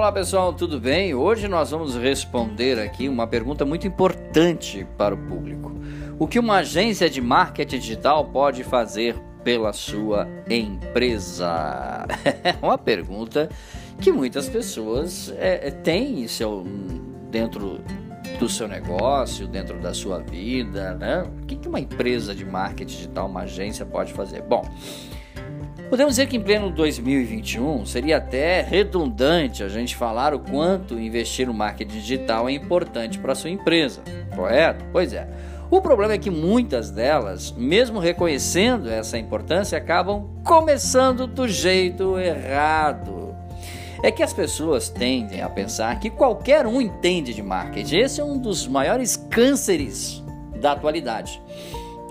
Olá pessoal, tudo bem? Hoje nós vamos responder aqui uma pergunta muito importante para o público. O que uma agência de marketing digital pode fazer pela sua empresa? É uma pergunta que muitas pessoas é, têm seu, dentro do seu negócio, dentro da sua vida, né? O que uma empresa de marketing digital, uma agência pode fazer? Bom, Podemos dizer que em pleno 2021 seria até redundante a gente falar o quanto investir no marketing digital é importante para a sua empresa, correto? Pois é. O problema é que muitas delas, mesmo reconhecendo essa importância, acabam começando do jeito errado. É que as pessoas tendem a pensar que qualquer um entende de marketing. Esse é um dos maiores cânceres da atualidade.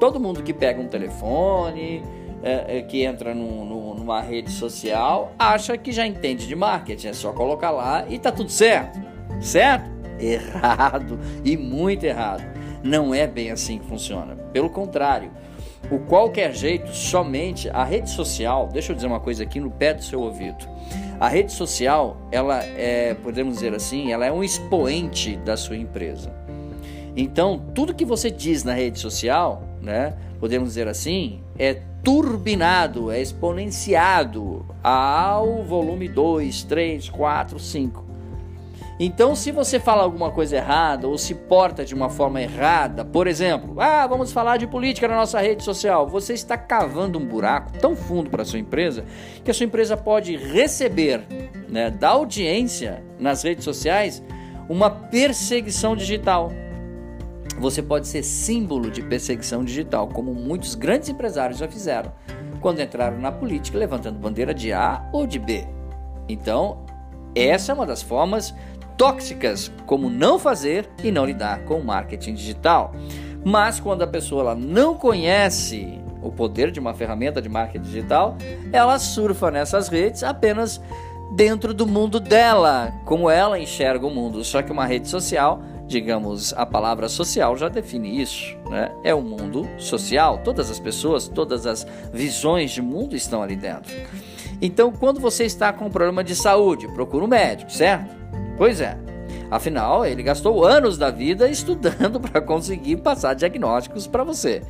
Todo mundo que pega um telefone, é, é, que entra num, num, numa rede social acha que já entende de marketing, é só colocar lá e tá tudo certo. Certo? Errado e muito errado. Não é bem assim que funciona. Pelo contrário, o qualquer jeito, somente a rede social, deixa eu dizer uma coisa aqui no pé do seu ouvido. A rede social, ela é, podemos dizer assim, ela é um expoente da sua empresa. Então, tudo que você diz na rede social, né, podemos dizer assim, é turbinado, é exponenciado ao volume 2, 3, 4, 5. Então, se você fala alguma coisa errada ou se porta de uma forma errada, por exemplo, ah, vamos falar de política na nossa rede social, você está cavando um buraco tão fundo para sua empresa que a sua empresa pode receber né, da audiência nas redes sociais uma perseguição digital você pode ser símbolo de perseguição digital, como muitos grandes empresários já fizeram quando entraram na política levantando bandeira de A ou de B. Então, essa é uma das formas tóxicas como não fazer e não lidar com o marketing digital. Mas quando a pessoa ela não conhece o poder de uma ferramenta de marketing digital, ela surfa nessas redes apenas dentro do mundo dela, como ela enxerga o mundo. Só que uma rede social digamos, a palavra social já define isso, né? É o um mundo social, todas as pessoas, todas as visões de mundo estão ali dentro. Então, quando você está com um problema de saúde, procura um médico, certo? Pois é. Afinal, ele gastou anos da vida estudando para conseguir passar diagnósticos para você.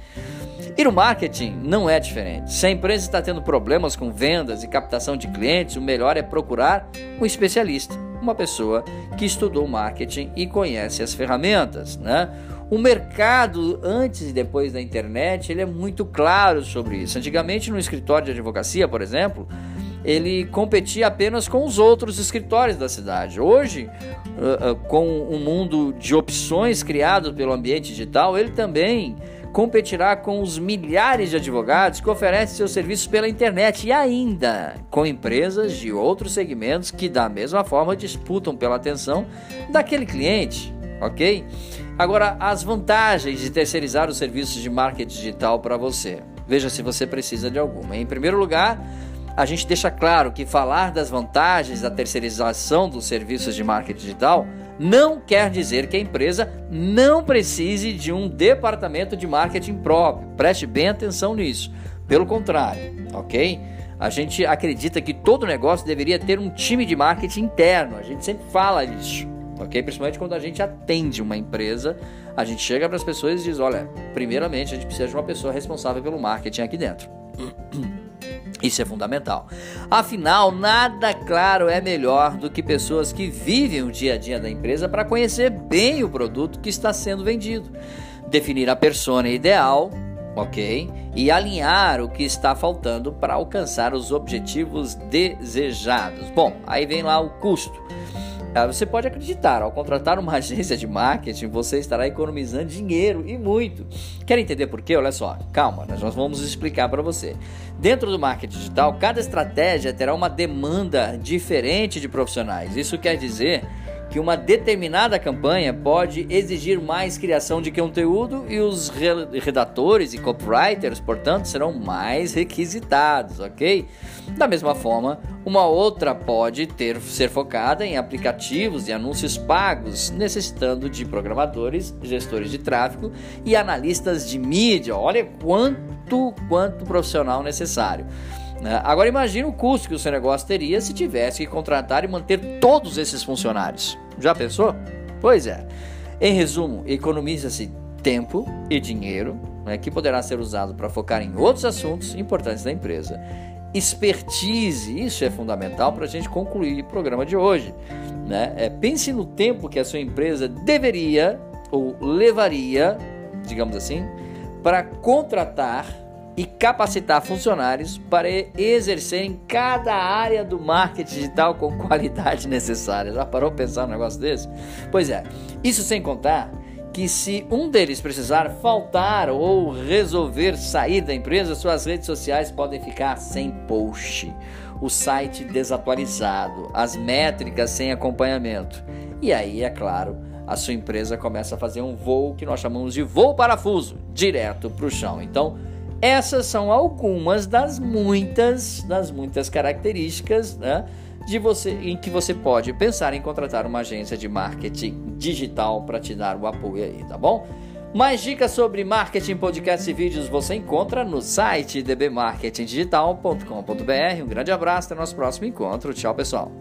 E no marketing não é diferente. Se a empresa está tendo problemas com vendas e captação de clientes, o melhor é procurar um especialista uma pessoa que estudou marketing e conhece as ferramentas, né? O mercado antes e depois da internet, ele é muito claro sobre isso. Antigamente no escritório de advocacia, por exemplo, ele competia apenas com os outros escritórios da cidade. Hoje, com um mundo de opções criado pelo ambiente digital, ele também competirá com os milhares de advogados que oferecem seus serviços pela internet e ainda com empresas de outros segmentos que, da mesma forma, disputam pela atenção daquele cliente, ok? Agora, as vantagens de terceirizar os serviços de marketing digital para você. Veja se você precisa de alguma. Em primeiro lugar, a gente deixa claro que falar das vantagens da terceirização dos serviços de marketing digital não quer dizer que a empresa não precise de um departamento de marketing próprio. Preste bem atenção nisso. Pelo contrário, ok? A gente acredita que todo negócio deveria ter um time de marketing interno. A gente sempre fala disso, ok? Principalmente quando a gente atende uma empresa, a gente chega para as pessoas e diz: olha, primeiramente a gente precisa de uma pessoa responsável pelo marketing aqui dentro. Isso é fundamental. Afinal, nada claro é melhor do que pessoas que vivem o dia a dia da empresa para conhecer bem o produto que está sendo vendido, definir a persona ideal, ok? E alinhar o que está faltando para alcançar os objetivos desejados. Bom, aí vem lá o custo. Ah, você pode acreditar, ao contratar uma agência de marketing, você estará economizando dinheiro e muito. Quer entender por quê? Olha só, calma, nós vamos explicar para você. Dentro do marketing digital, cada estratégia terá uma demanda diferente de profissionais. Isso quer dizer que uma determinada campanha pode exigir mais criação de conteúdo e os redatores e copywriters, portanto, serão mais requisitados, ok? Da mesma forma, uma outra pode ter ser focada em aplicativos e anúncios pagos, necessitando de programadores, gestores de tráfego e analistas de mídia. Olha quanto quanto profissional necessário. Né? Agora imagine o custo que o seu negócio teria se tivesse que contratar e manter todos esses funcionários. Já pensou? Pois é. Em resumo, economiza-se tempo e dinheiro né, que poderá ser usado para focar em outros assuntos importantes da empresa. Expertise, isso é fundamental para a gente concluir o programa de hoje. Né? É, pense no tempo que a sua empresa deveria ou levaria, digamos assim, para contratar e capacitar funcionários para exercerem cada área do marketing digital com qualidade necessária. Já parou pensar um negócio desse? Pois é, isso sem contar que se um deles precisar faltar ou resolver sair da empresa, suas redes sociais podem ficar sem post, o site desatualizado, as métricas sem acompanhamento. E aí, é claro, a sua empresa começa a fazer um voo que nós chamamos de voo parafuso, direto para o chão. Então, essas são algumas das muitas, das muitas características né, de você, em que você pode pensar em contratar uma agência de marketing digital para te dar o apoio aí, tá bom? Mais dicas sobre marketing, podcasts e vídeos você encontra no site dbmarketingdigital.com.br. Um grande abraço, até nosso próximo encontro. Tchau, pessoal.